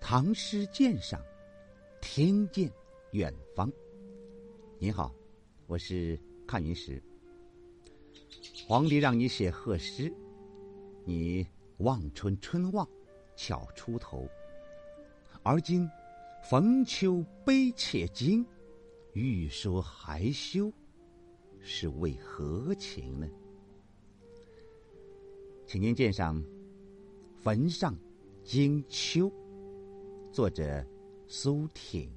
唐诗鉴赏，听见远方。您好，我是看云石。皇帝让你写贺诗，你望春春望，巧出头。而今逢秋悲切惊，欲说还休，是为何情呢？请您鉴赏《坟上惊秋》，作者苏挺。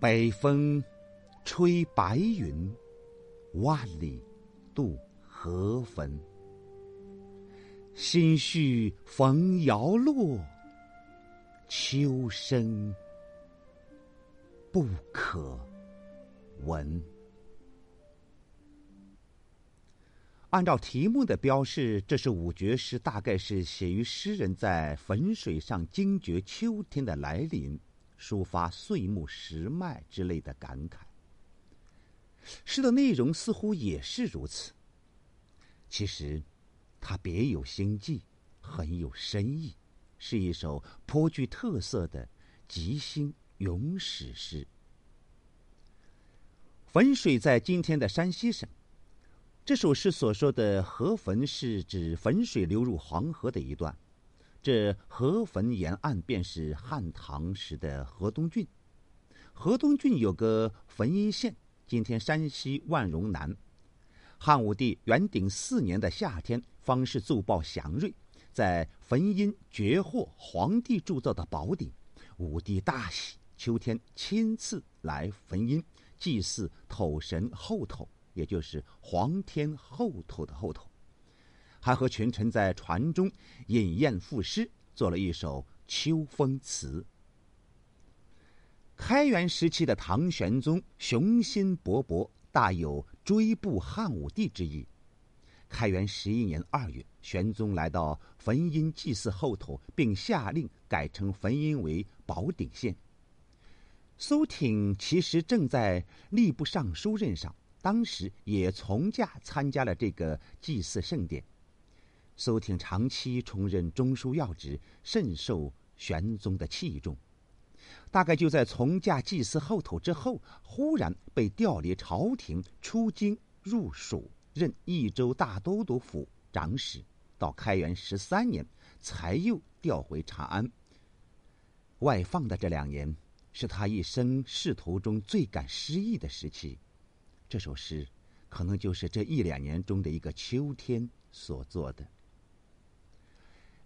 北风吹白云，万里渡河汾。心绪逢摇落，秋声不可闻。按照题目的标示，这是五绝诗，大概是写于诗人在汾水上惊觉秋天的来临，抒发岁暮时迈之类的感慨。诗的内容似乎也是如此。其实。它别有心计，很有深意，是一首颇具特色的即兴咏史诗。汾水在今天的山西省。这首诗所说的河汾是指汾水流入黄河的一段。这河汾沿岸便是汉唐时的河东郡。河东郡有个汾阴县，今天山西万荣南。汉武帝元鼎四年的夏天。方士奏报祥瑞，在汾阴绝获皇帝铸造的宝鼎，武帝大喜。秋天亲自来汾阴祭祀土神后头，也就是皇天后头的后头，还和群臣在船中饮宴赋诗，做了一首《秋风词》。开元时期的唐玄宗雄心勃勃，大有追步汉武帝之意。开元十一年二月，玄宗来到汾阴祭祀后头，并下令改称汾阴为宝鼎县。苏挺其实正在吏部尚书任上，当时也从驾参加了这个祭祀盛典。苏挺长期充任中书要职，甚受玄宗的器重。大概就在从驾祭祀后头之后，忽然被调离朝廷，出京入蜀。任益州大都督府长史，到开元十三年才又调回长安。外放的这两年，是他一生仕途中最感失意的时期。这首诗，可能就是这一两年中的一个秋天所做的。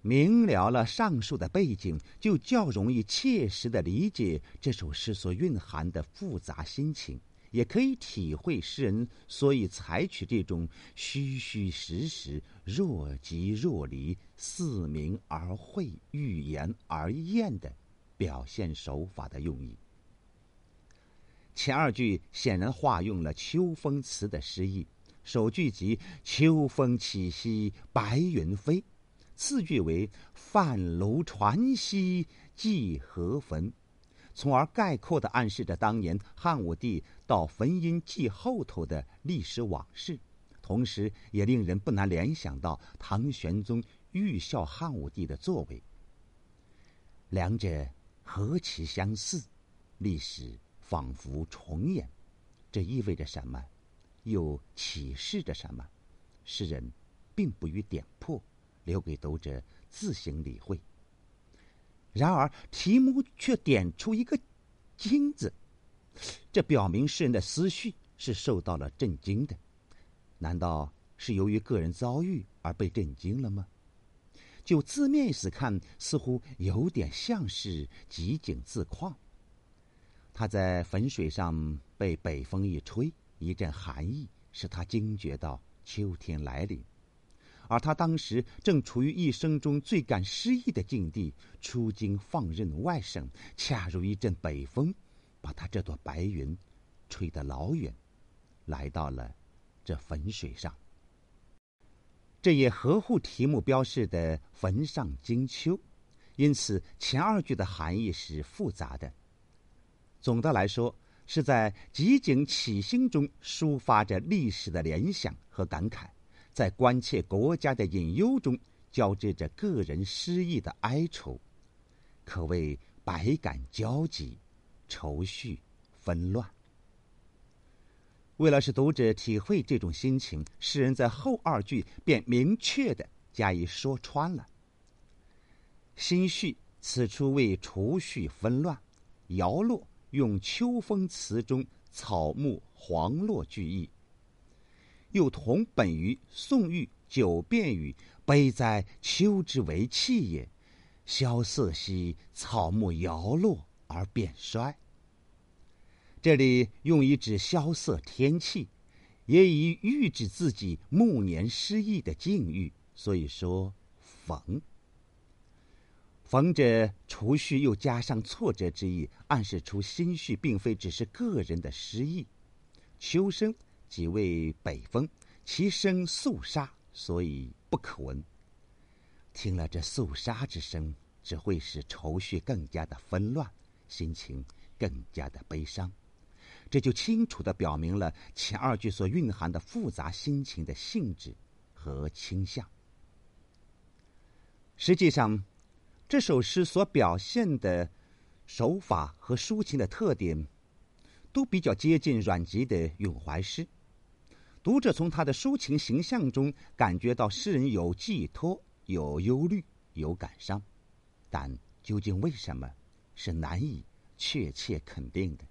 明了了上述的背景，就较容易切实的理解这首诗所蕴含的复杂心情。也可以体会诗人所以采取这种虚虚实实、若即若离、似明而晦、欲言而厌的表现手法的用意。前二句显然化用了秋风词的诗意，首句即“秋风起兮白云飞”，次句为“泛楼船兮祭河汾”。从而概括的暗示着当年汉武帝到汾阴祭后头的历史往事，同时也令人不难联想到唐玄宗欲效汉武帝的作为。两者何其相似，历史仿佛重演，这意味着什么？又启示着什么？诗人并不予点破，留给读者自行理会。然而，题目却点出一个“惊”字，这表明诗人的思绪是受到了震惊的。难道是由于个人遭遇而被震惊了吗？就字面意思看，似乎有点像是即景自况。他在汾水上被北风一吹，一阵寒意使他惊觉到秋天来临。而他当时正处于一生中最感失意的境地，出京放任外省，恰如一阵北风，把他这朵白云吹得老远，来到了这汾水上。这也合乎题目标示的“坟上惊秋”，因此前二句的含义是复杂的。总的来说，是在即景起兴中抒发着历史的联想和感慨。在关切国家的隐忧中，交织着个人失意的哀愁，可谓百感交集，愁绪纷乱。为了使读者体会这种心情，诗人在后二句便明确的加以说穿了。心绪此处为除绪纷乱，摇落用秋风词中草木黄落句意，又同本于宋玉九变语“悲哉秋之为气也，萧瑟兮草木摇落而变衰”。这里用以指萧瑟天气，也以喻指自己暮年失意的境遇，所以说逢。逢着除绪又加上挫折之意，暗示出心绪并非只是个人的失意。秋声即为北风，其声肃杀，所以不可闻。听了这肃杀之声，只会使愁绪更加的纷乱，心情更加的悲伤。这就清楚的表明了前二句所蕴含的复杂心情的性质和倾向。实际上。这首诗所表现的手法和抒情的特点，都比较接近阮籍的咏怀诗。读者从他的抒情形象中感觉到诗人有寄托、有忧虑、有感伤，但究竟为什么，是难以确切肯定的。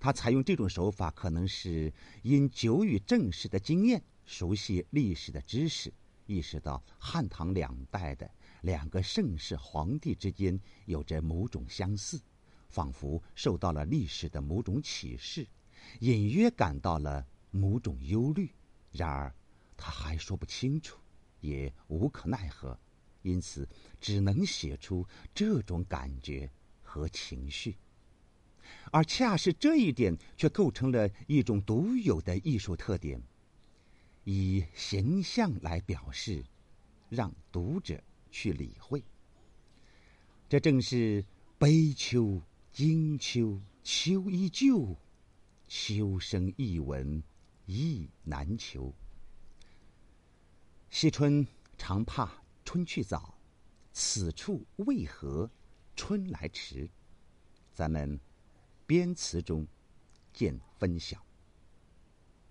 他采用这种手法，可能是因久与正史的经验，熟悉历史的知识，意识到汉唐两代的。两个盛世皇帝之间有着某种相似，仿佛受到了历史的某种启示，隐约感到了某种忧虑。然而，他还说不清楚，也无可奈何，因此只能写出这种感觉和情绪。而恰是这一点，却构成了一种独有的艺术特点，以形象来表示，让读者。去理会，这正是悲秋、惊秋、秋依旧，秋声一闻意难求。惜春常怕春去早，此处为何春来迟？咱们编词中见分晓。